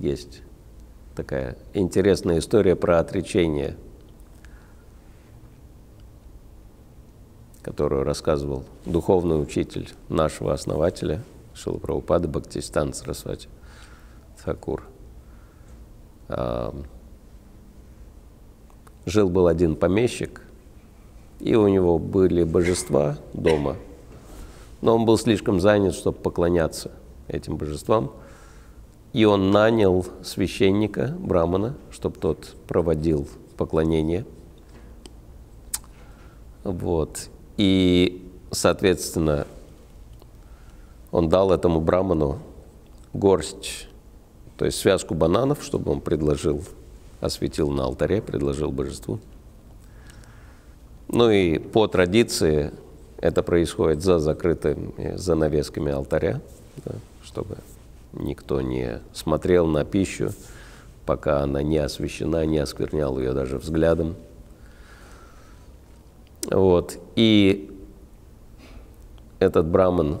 есть такая интересная история про отречение, которую рассказывал духовный учитель нашего основателя Шила Прабхупады Бхактистан Сарасвати Thакур. Жил-был один помещик, и у него были божества дома, но он был слишком занят, чтобы поклоняться этим божествам. И он нанял священника, брамана, чтобы тот проводил поклонение. Вот. И, соответственно, он дал этому браману горсть, то есть связку бананов, чтобы он предложил, осветил на алтаре, предложил божеству. Ну и по традиции это происходит за закрытыми занавесками алтаря, да, чтобы никто не смотрел на пищу, пока она не освещена, не осквернял ее даже взглядом. Вот. И этот браман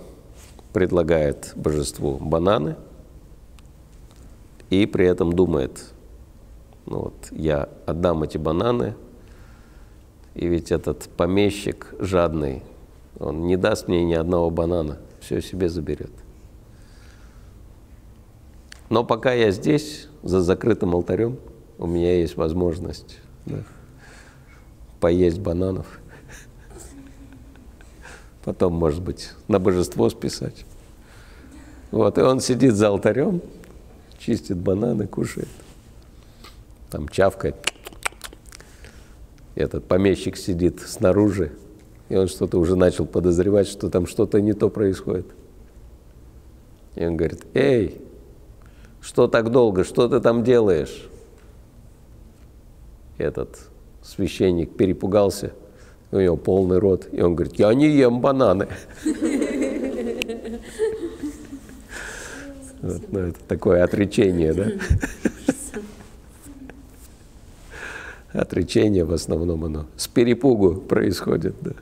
предлагает божеству бананы и при этом думает, ну вот, я отдам эти бананы, и ведь этот помещик жадный, он не даст мне ни одного банана, все себе заберет. Но пока я здесь, за закрытым алтарем, у меня есть возможность да, поесть бананов. Потом, может быть, на божество списать. Вот, и он сидит за алтарем, чистит бананы, кушает. Там чавкает. Этот помещик сидит снаружи, и он что-то уже начал подозревать, что там что-то не то происходит. И он говорит, эй, что так долго? Что ты там делаешь? Этот священник перепугался, у него полный рот, и он говорит, я не ем бананы. Вот, ну, это такое отречение, да? Отречение в основном оно с перепугу происходит, да?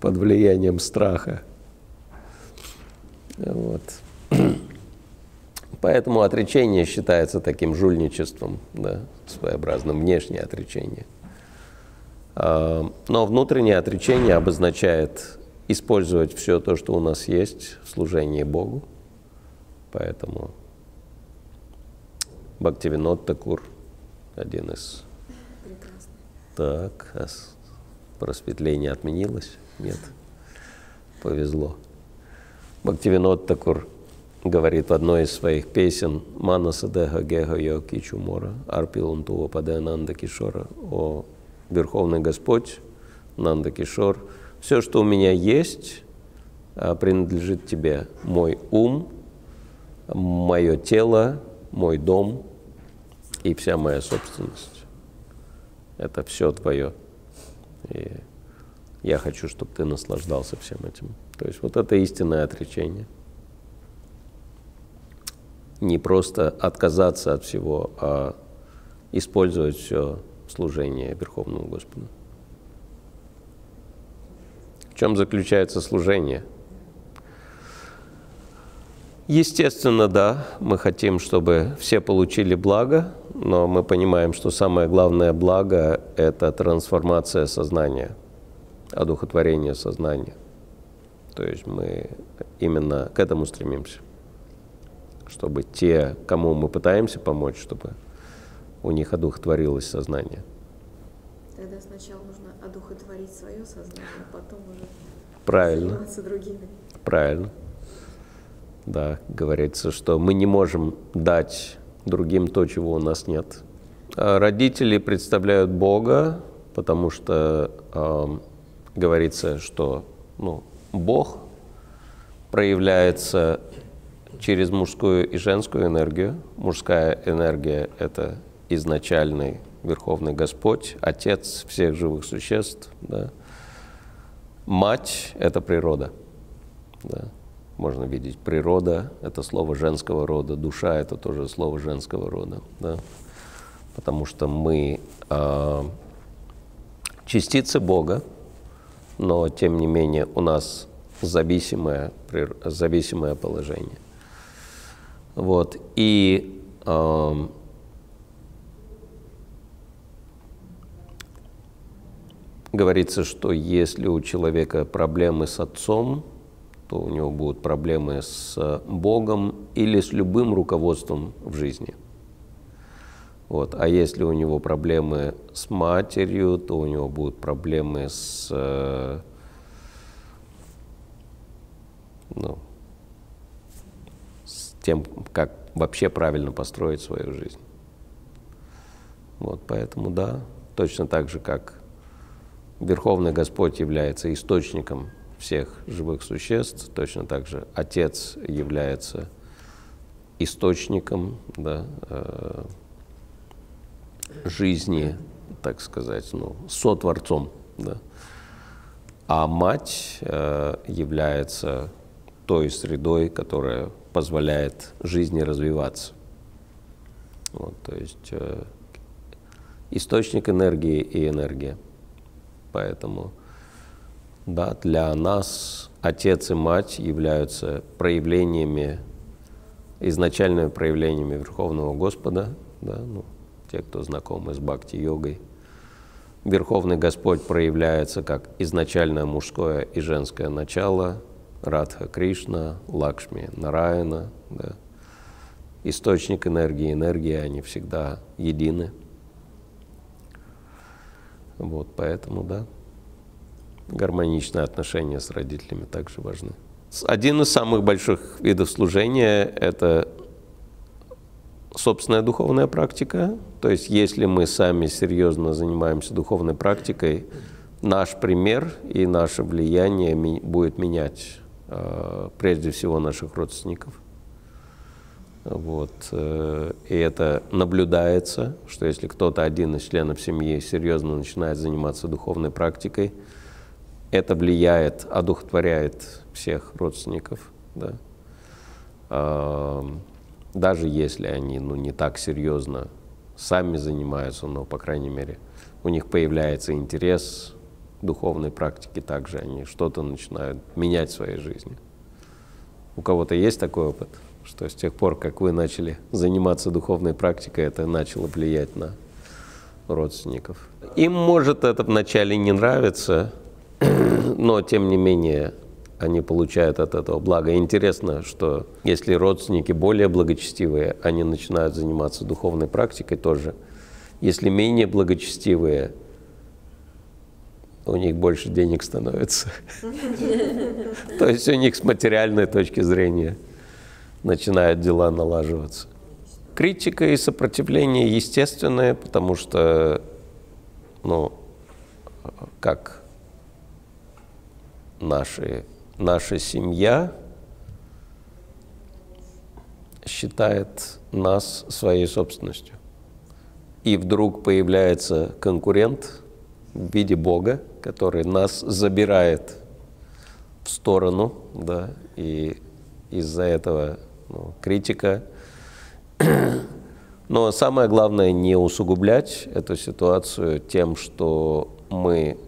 под влиянием страха. Вот. Поэтому отречение считается таким жульничеством, да, своеобразным внешнее отречение. А, но внутреннее отречение обозначает использовать все то, что у нас есть в служении Богу. Поэтому Бхактивинод Такур, один из... Прекрасно. Так, а просветление отменилось? Нет, повезло. Бхактивинод Такур говорит в одной из своих песен «Манаса деха геха йоки чумора, арпилун туа паде нанда кишора» «О Верховный Господь, Нанда Кишор, все, что у меня есть, а, принадлежит тебе. Мой ум, мое тело, мой дом и вся моя собственность. Это все твое. И я хочу, чтобы ты наслаждался всем этим. То есть вот это истинное отречение – не просто отказаться от всего, а использовать все в служении Верховному Господу. В чем заключается служение? Естественно, да, мы хотим, чтобы все получили благо, но мы понимаем, что самое главное благо – это трансформация сознания, одухотворение сознания. То есть мы именно к этому стремимся чтобы те, кому мы пытаемся помочь, чтобы у них одухотворилось сознание. Тогда сначала нужно одухотворить свое сознание, а потом уже Правильно. заниматься другими. Правильно. Да, говорится, что мы не можем дать другим то, чего у нас нет. А родители представляют Бога, потому что э, говорится, что ну, Бог проявляется через мужскую и женскую энергию. Мужская энергия – это изначальный Верховный Господь, Отец всех живых существ. Да. Мать – это природа. Да. Можно видеть природа – это слово женского рода, душа – это тоже слово женского рода. Да. Потому что мы э, частицы Бога, но тем не менее у нас зависимое, зависимое положение. Вот. И говорится, что если у человека проблемы с отцом, то у него будут проблемы с Богом или с любым руководством в жизни. Вот. А если у него проблемы с матерью, то у него будут проблемы с, ну, с тем, как вообще правильно построить свою жизнь. Вот, поэтому да, точно так же, как Верховный Господь является источником всех живых существ, точно так же Отец является источником да, э, жизни, так сказать, ну, сотворцом. Да. А мать э, является той средой, которая позволяет жизни развиваться. Вот, то есть э, источник энергии и энергия. Поэтому, да, для нас отец и мать являются проявлениями, изначальными проявлениями Верховного Господа, да, ну, те, кто знакомы с бхакти-йогой. Верховный Господь проявляется как изначальное мужское и женское начало, Радха Кришна, Лакшми Нараяна, да. источник энергии, энергия, они всегда едины – вот, поэтому, да, гармоничные отношения с родителями также важны. Один из самых больших видов служения – это собственная духовная практика. То есть, если мы сами серьезно занимаемся духовной практикой, наш пример и наше влияние будет менять прежде всего наших родственников. Вот. Э, и это наблюдается, что если кто-то один из членов семьи серьезно начинает заниматься духовной практикой, это влияет, одухотворяет всех родственников. Да? Даже если они ну, не так серьезно сами занимаются, но, по крайней мере, у них появляется интерес духовной практики, также они что-то начинают менять в своей жизни. У кого-то есть такой опыт? что с тех пор, как вы начали заниматься духовной практикой, это начало влиять на родственников. Им может это вначале не нравиться, но тем не менее они получают от этого благо. Интересно, что если родственники более благочестивые, они начинают заниматься духовной практикой тоже. Если менее благочестивые, у них больше денег становится. То есть у них с материальной точки зрения – начинают дела налаживаться. Критика и сопротивление естественное, потому что, ну, как наши, наша семья считает нас своей собственностью. И вдруг появляется конкурент в виде Бога, который нас забирает в сторону, да, и из-за этого ну, критика. Но самое главное не усугублять эту ситуацию тем, что мы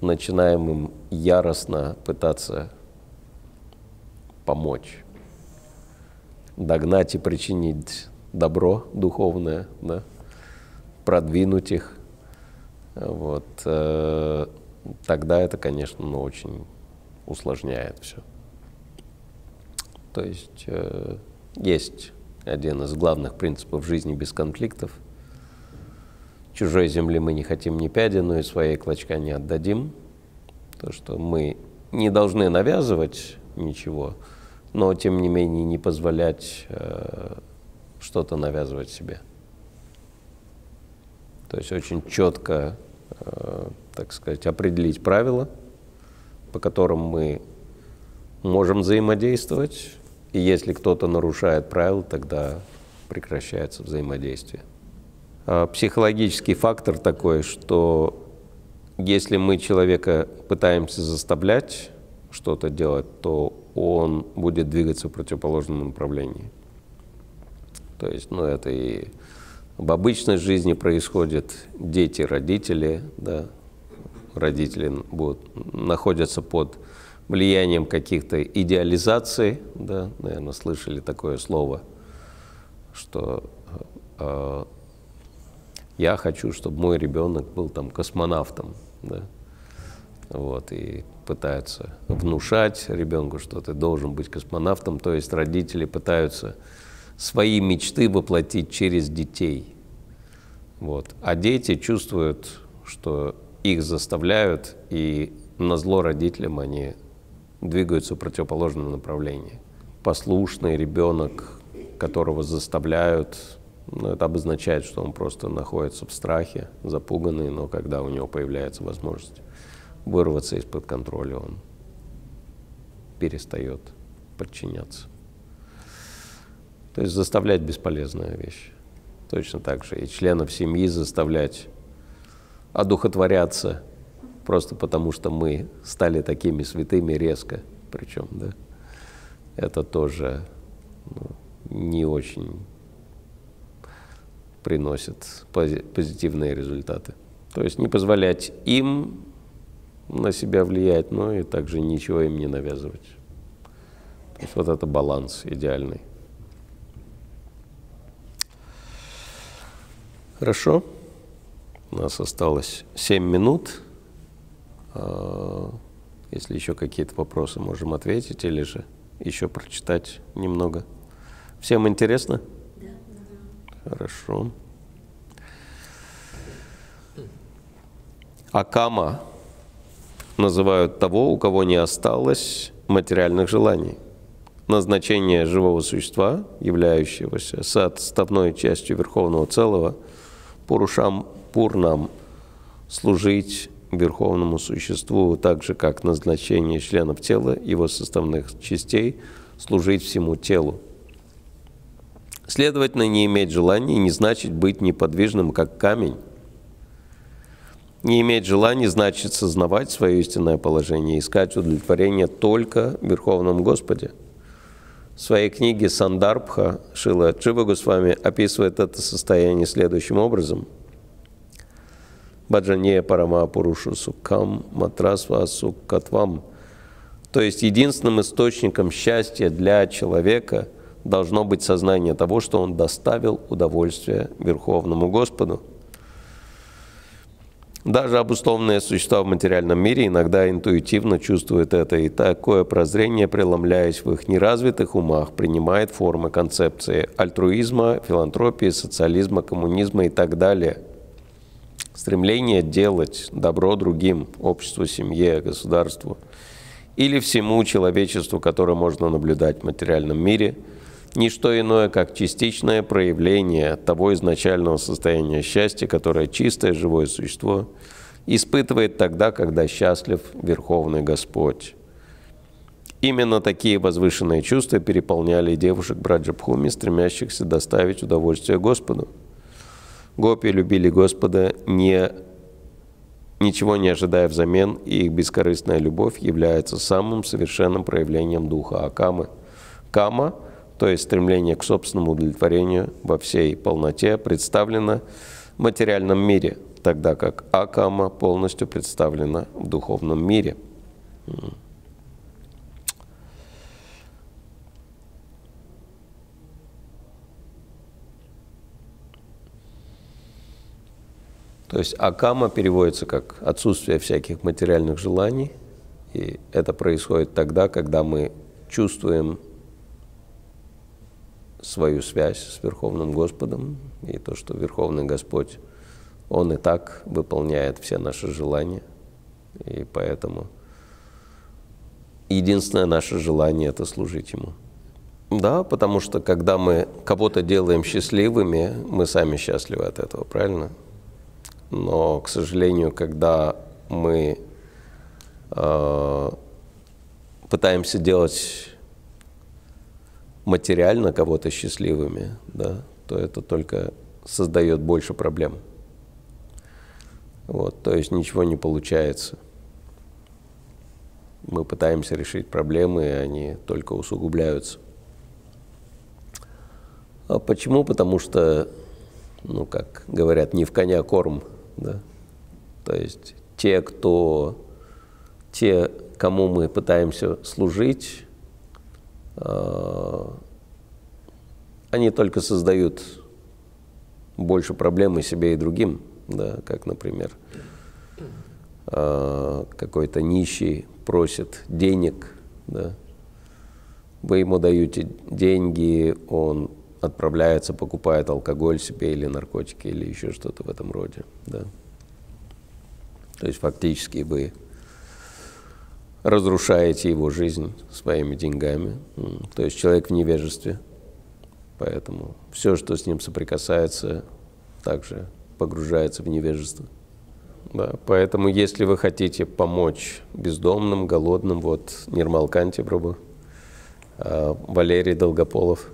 начинаем им яростно пытаться помочь, догнать и причинить добро духовное, да, продвинуть их. Вот. Э, тогда это, конечно, ну, очень усложняет все. То есть э, есть один из главных принципов жизни без конфликтов. Чужой земли мы не хотим ни пяди, но и своей клочка не отдадим. То, что мы не должны навязывать ничего, но тем не менее не позволять э, что-то навязывать себе. То есть очень четко, так сказать, определить правила, по которым мы можем взаимодействовать, и если кто-то нарушает правила, тогда прекращается взаимодействие. А психологический фактор такой, что если мы человека пытаемся заставлять что-то делать, то он будет двигаться в противоположном направлении. То есть, ну, это и в обычной жизни происходит. Дети, родители, да, родители будут, находятся под влиянием каких-то идеализаций, да, наверное, слышали такое слово, что э, я хочу, чтобы мой ребенок был там космонавтом, да, вот, и пытаются внушать ребенку, что ты должен быть космонавтом, то есть родители пытаются свои мечты воплотить через детей. Вот. А дети чувствуют, что их заставляют, и на зло родителям они двигаются в противоположном направлении. Послушный ребенок, которого заставляют, ну, это обозначает, что он просто находится в страхе, запуганный, но когда у него появляется возможность вырваться из-под контроля, он перестает подчиняться. То есть заставлять бесполезная вещь. Точно так же и членов семьи заставлять одухотворяться просто потому, что мы стали такими святыми резко, причем, да, это тоже ну, не очень приносит позитивные результаты. То есть не позволять им на себя влиять, но и также ничего им не навязывать. То есть вот это баланс идеальный. Хорошо. У нас осталось 7 минут. А, если еще какие-то вопросы, можем ответить или же еще прочитать немного. Всем интересно? Да. Хорошо. Акама называют того, у кого не осталось материальных желаний. Назначение живого существа, являющегося составной частью Верховного Целого, Пурушам Пурнам, служить Верховному Существу, так же как назначение членов тела, его составных частей, служить всему телу. Следовательно, не иметь желания не значит быть неподвижным, как камень, не иметь желания значит сознавать свое истинное положение, искать удовлетворение только в Верховном Господе. В своей книге «Сандарбха» Шила Чива Госвами описывает это состояние следующим образом. Баджане Парама Пурушу Сукам Матрасва Суккатвам. То есть единственным источником счастья для человека должно быть сознание того, что он доставил удовольствие Верховному Господу – даже обусловленные существа в материальном мире иногда интуитивно чувствуют это, и такое прозрение, преломляясь в их неразвитых умах, принимает формы концепции альтруизма, филантропии, социализма, коммунизма и так далее. Стремление делать добро другим, обществу, семье, государству или всему человечеству, которое можно наблюдать в материальном мире – не что иное, как частичное проявление того изначального состояния счастья, которое чистое живое существо испытывает тогда, когда счастлив Верховный Господь. Именно такие возвышенные чувства переполняли девушек Браджабхуми, стремящихся доставить удовольствие Господу. Гопи любили Господа, не, ничего не ожидая взамен, и их бескорыстная любовь является самым совершенным проявлением духа Акамы. Кама – то есть стремление к собственному удовлетворению во всей полноте представлено в материальном мире, тогда как акама полностью представлена в духовном мире. То есть акама переводится как отсутствие всяких материальных желаний, и это происходит тогда, когда мы чувствуем свою связь с Верховным Господом и то, что Верховный Господь, Он и так выполняет все наши желания. И поэтому единственное наше желание – это служить Ему. Да, потому что когда мы кого-то делаем счастливыми, мы сами счастливы от этого, правильно? Но, к сожалению, когда мы э, пытаемся делать материально кого-то счастливыми, да, то это только создает больше проблем. Вот, то есть ничего не получается. Мы пытаемся решить проблемы, и они только усугубляются. А почему? Потому что, ну, как говорят, не в коня корм, да. То есть те, кто, те, кому мы пытаемся служить, они только создают больше проблем и себе, и другим, да, как, например, э, какой-то нищий просит денег, да, вы ему даете деньги, он отправляется, покупает алкоголь себе или наркотики или еще что-то в этом роде, да. То есть фактически вы разрушаете его жизнь своими деньгами. То есть человек в невежестве. Поэтому все, что с ним соприкасается, также погружается в невежество. Да, поэтому, если вы хотите помочь бездомным, голодным, вот Нирмал Канти Прабу, а, Валерий Долгополов,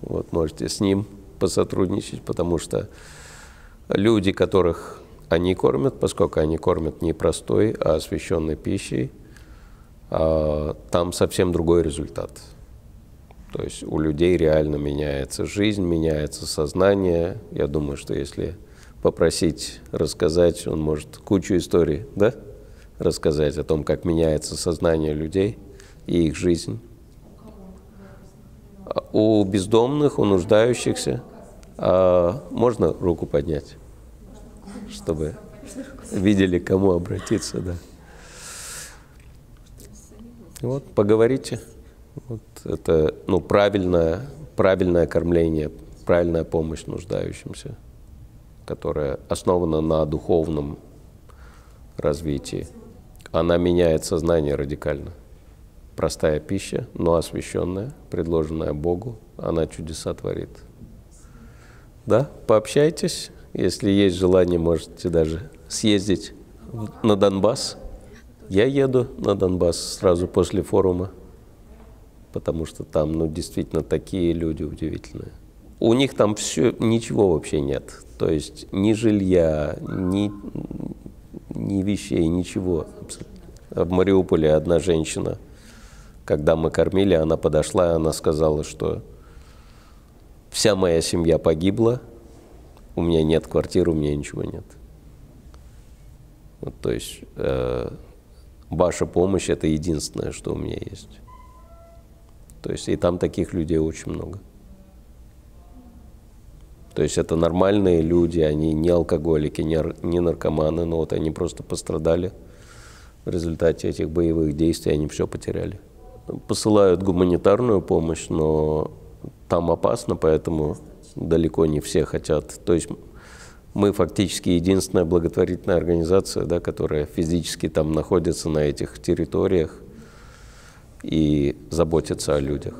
вот можете с ним посотрудничать, потому что люди, которых они кормят, поскольку они кормят не простой, а освященной пищей, а, там совсем другой результат. То есть у людей реально меняется жизнь, меняется сознание. Я думаю, что если попросить рассказать, он может кучу историй, да, рассказать о том, как меняется сознание людей и их жизнь. У бездомных, у нуждающихся. А можно руку поднять? Чтобы видели, кому обратиться, да. Вот, поговорите. Вот это, ну, правильное, правильное кормление, правильная помощь нуждающимся, которая основана на духовном развитии. Она меняет сознание радикально. Простая пища, но освященная, предложенная Богу, она чудеса творит. Да, пообщайтесь, если есть желание, можете даже съездить на Донбасс. Я еду на Донбасс сразу после форума, потому что там, ну, действительно, такие люди удивительные. У них там все, ничего вообще нет. То есть ни жилья, ни, ни вещей, ничего. В Мариуполе одна женщина, когда мы кормили, она подошла, она сказала, что вся моя семья погибла, у меня нет квартиры, у меня ничего нет. Вот, то есть э, ваша помощь – это единственное, что у меня есть. То есть и там таких людей очень много. То есть это нормальные люди, они не алкоголики, не, не наркоманы, но вот они просто пострадали в результате этих боевых действий, они все потеряли. Посылают гуманитарную помощь, но там опасно, поэтому далеко не все хотят. То есть мы фактически единственная благотворительная организация, да, которая физически там находится на этих территориях и заботится о людях.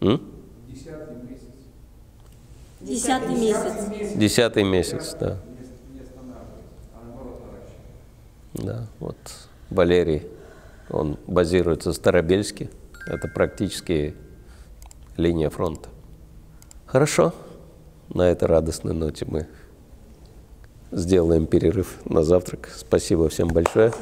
М? Десятый месяц. Десятый месяц, да. Да, вот Валерий, он базируется в Старобельске. Это практически линия фронта. Хорошо на этой радостной ноте мы сделаем перерыв на завтрак. Спасибо всем большое.